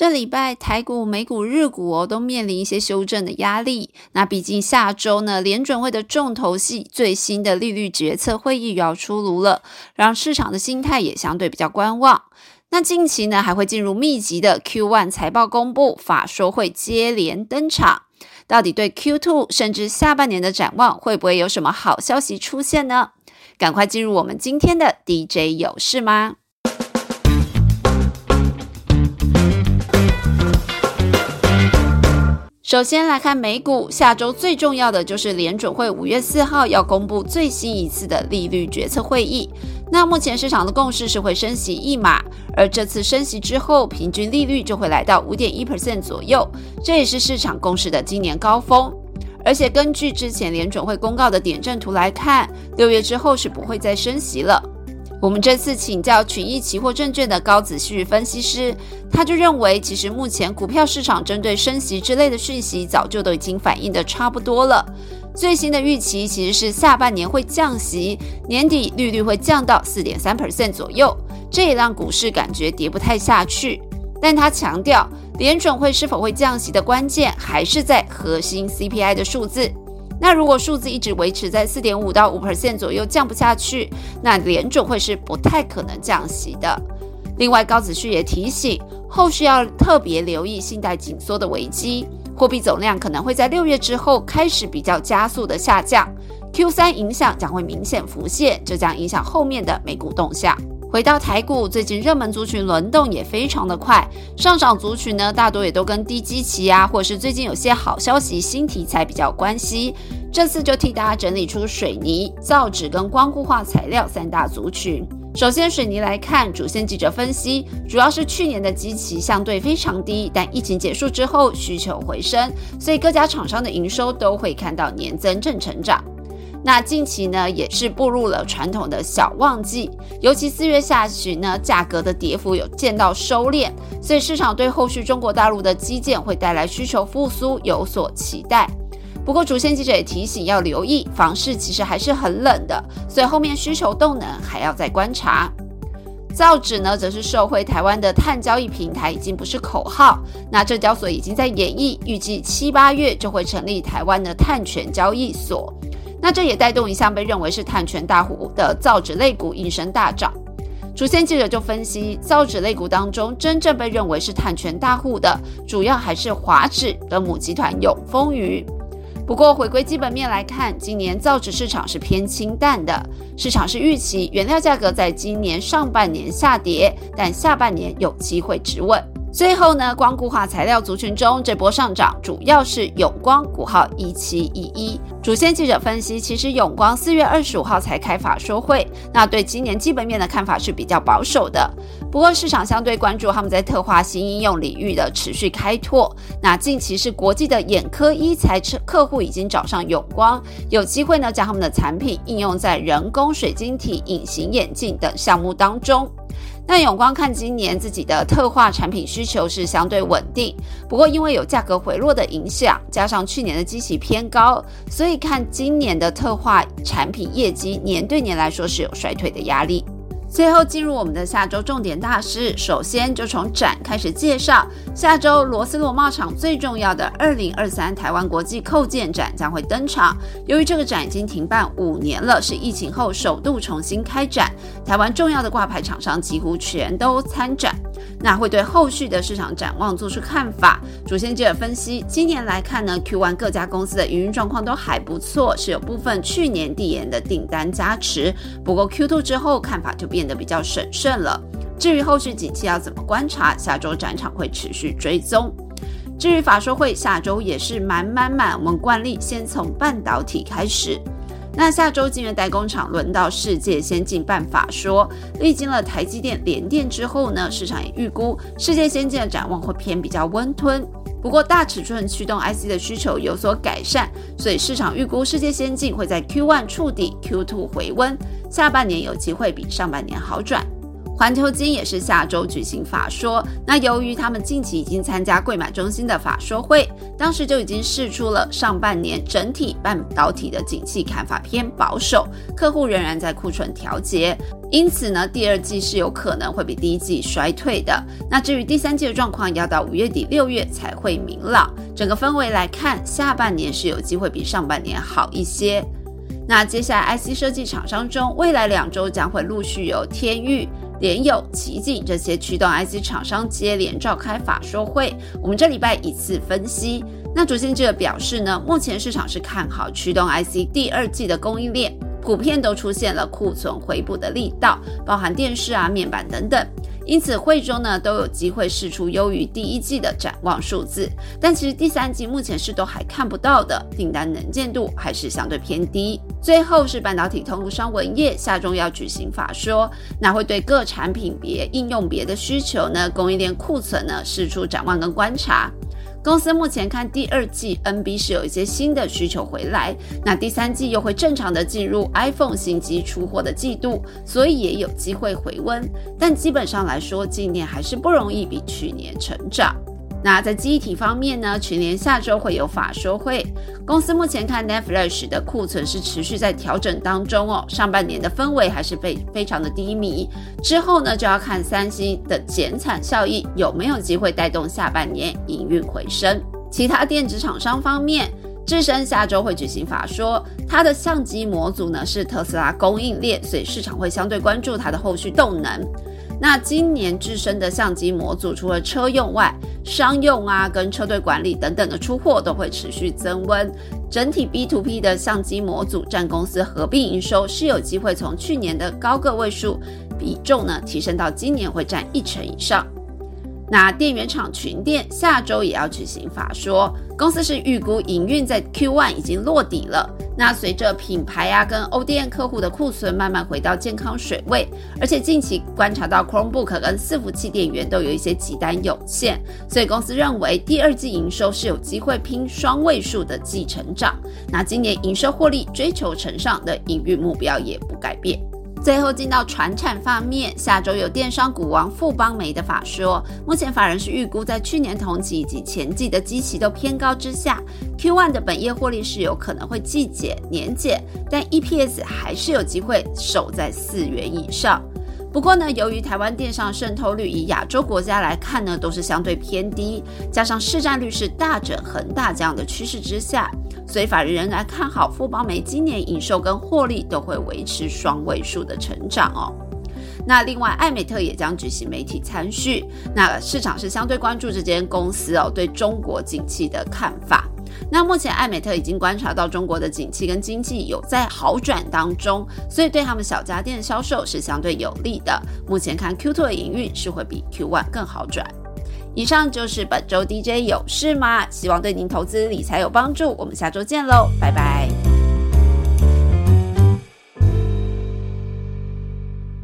这礼拜台股、美股、日股哦，都面临一些修正的压力。那毕竟下周呢，联准会的重头戏最新的利率决策会议又要出炉了，让市场的心态也相对比较观望。那近期呢，还会进入密集的 Q1 财报公布、法说会接连登场。到底对 Q2 甚至下半年的展望，会不会有什么好消息出现呢？赶快进入我们今天的 DJ 有事吗？首先来看美股，下周最重要的就是联准会五月四号要公布最新一次的利率决策会议。那目前市场的共识是会升息一码，而这次升息之后，平均利率就会来到五点一 percent 左右，这也是市场共识的今年高峰。而且根据之前联准会公告的点阵图来看，六月之后是不会再升息了。我们这次请教群益期货证券的高子旭分析师，他就认为，其实目前股票市场针对升息之类的讯息，早就都已经反映的差不多了。最新的预期其实是下半年会降息，年底利率会降到四点三 percent 左右，这也让股市感觉跌不太下去。但他强调，联准会是否会降息的关键，还是在核心 CPI 的数字。那如果数字一直维持在四点五到五 percent 左右，降不下去，那联准会是不太可能降息的。另外，高子旭也提醒，后续要特别留意信贷紧缩的危机，货币总量可能会在六月之后开始比较加速的下降，Q 三影响将会明显浮现，这将影响后面的美股动向。回到台股，最近热门族群轮动也非常的快，上涨族群呢大多也都跟低基期啊，或是最近有些好消息、新题材比较关系。这次就替大家整理出水泥、造纸跟光固化材料三大族群。首先，水泥来看，主线记者分析，主要是去年的基期相对非常低，但疫情结束之后需求回升，所以各家厂商的营收都会看到年增正成长。那近期呢，也是步入了传统的小旺季，尤其四月下旬呢，价格的跌幅有见到收敛，所以市场对后续中国大陆的基建会带来需求复苏有所期待。不过，主线记者也提醒要留意，房市其实还是很冷的，所以后面需求动能还要再观察。造纸呢，则是受惠台湾的碳交易平台已经不是口号，那浙交所已经在演绎，预计七八月就会成立台湾的碳权交易所。那这也带动一项被认为是碳权大户的造纸类股应声大涨。主线记者就分析，造纸类股当中真正被认为是碳权大户的，主要还是华纸的母集团永丰余。不过回归基本面来看，今年造纸市场是偏清淡的，市场是预期原料价格在今年上半年下跌，但下半年有机会止稳。最后呢，光固化材料族群中，这波上涨主要是永光股号一七一一。主线记者分析，其实永光四月二十五号才开法说会，那对今年基本面的看法是比较保守的。不过市场相对关注他们在特化新应用领域的持续开拓。那近期是国际的眼科医材客户已经找上永光，有机会呢将他们的产品应用在人工水晶体、隐形眼镜等项目当中。那永光看今年自己的特化产品需求是相对稳定，不过因为有价格回落的影响，加上去年的基期偏高，所以看今年的特化产品业绩年对年来说是有衰退的压力。最后进入我们的下周重点大事，首先就从展开始介绍。下周罗斯罗贸场最重要的二零二三台湾国际扣件展将会登场。由于这个展已经停办五年了，是疫情后首度重新开展，台湾重要的挂牌厂商几乎全都参展。那会对后续的市场展望做出看法。主先记者分析，今年来看呢，Q1 各家公司的营运状况都还不错，是有部分去年递延的订单加持。不过 Q2 之后看法就变得比较审慎了。至于后续景气要怎么观察，下周展场会持续追踪。至于法说会，下周也是满满满。我们惯例先从半导体开始。那下周晶圆代工厂轮到世界先进办法说，历经了台积电、联电之后呢，市场也预估世界先进的展望会偏比较温吞。不过大尺寸驱动 IC 的需求有所改善，所以市场预估世界先进会在 Q1 触底，Q2 回温，下半年有机会比上半年好转。环球金也是下周举行法说，那由于他们近期已经参加贵买中心的法说会，当时就已经试出了上半年整体半导体的景气看法偏保守，客户仍然在库存调节，因此呢，第二季是有可能会比第一季衰退的。那至于第三季的状况，要到五月底六月才会明朗。整个氛围来看，下半年是有机会比上半年好一些。那接下来 IC 设计厂商中，未来两周将会陆续有天域。联友、奇景这些驱动 IC 厂商接连召开法说会，我们这礼拜一次分析。那主线记者表示呢，目前市场是看好驱动 IC 第二季的供应链，普遍都出现了库存回补的力道，包含电视啊、面板等等。因此，会中呢都有机会试出优于第一季的展望数字，但其实第三季目前是都还看不到的，订单能见度还是相对偏低。最后是半导体通路商文业下周要举行法说，那会对各产品别、应用别的需求呢，供应链库存呢试出展望跟观察。公司目前看第二季 NB 是有一些新的需求回来，那第三季又会正常的进入 iPhone 新机出货的季度，所以也有机会回温。但基本上来说，今年还是不容易比去年成长。那在记忆体方面呢？全年下周会有法说会。公司目前看 Netflix 的库存是持续在调整当中哦。上半年的氛围还是非非常的低迷，之后呢就要看三星的减产效益有没有机会带动下半年营运回升。其他电子厂商方面，智深下周会举行法说，它的相机模组呢是特斯拉供应链，所以市场会相对关注它的后续动能。那今年智深的相机模组，除了车用外，商用啊跟车队管理等等的出货都会持续增温。整体 B to B 的相机模组占公司合并营收是有机会从去年的高个位数比重呢，提升到今年会占一成以上。那电源厂群电下周也要举行法说，公司是预估营运在 Q1 已经落底了。那随着品牌啊跟 ODM 客户的库存慢慢回到健康水位，而且近期观察到 Chromebook 跟伺服器电源都有一些急单涌现，所以公司认为第二季营收是有机会拼双位数的季成长。那今年营收获利追求成上的营运目标也不改变。最后进到船产方面，下周有电商股王富邦煤的法说，目前法人是预估在去年同期以及前季的基期都偏高之下，Q1 的本业获利是有可能会季减年减，但 EPS 还是有机会守在四元以上。不过呢，由于台湾电商渗透率以亚洲国家来看呢，都是相对偏低，加上市占率是大整恒大这样的趋势之下，所以法人仍然看好富邦煤今年营收跟获利都会维持双位数的成长哦。那另外，艾美特也将举行媒体参叙，那市场是相对关注这间公司哦对中国景气的看法。那目前艾美特已经观察到中国的景气跟经济有在好转当中，所以对他们小家电销售是相对有利的。目前看 Q2 的营运是会比 Q1 更好转。以上就是本周 DJ 有事吗？希望对您投资理财有帮助。我们下周见喽，拜拜。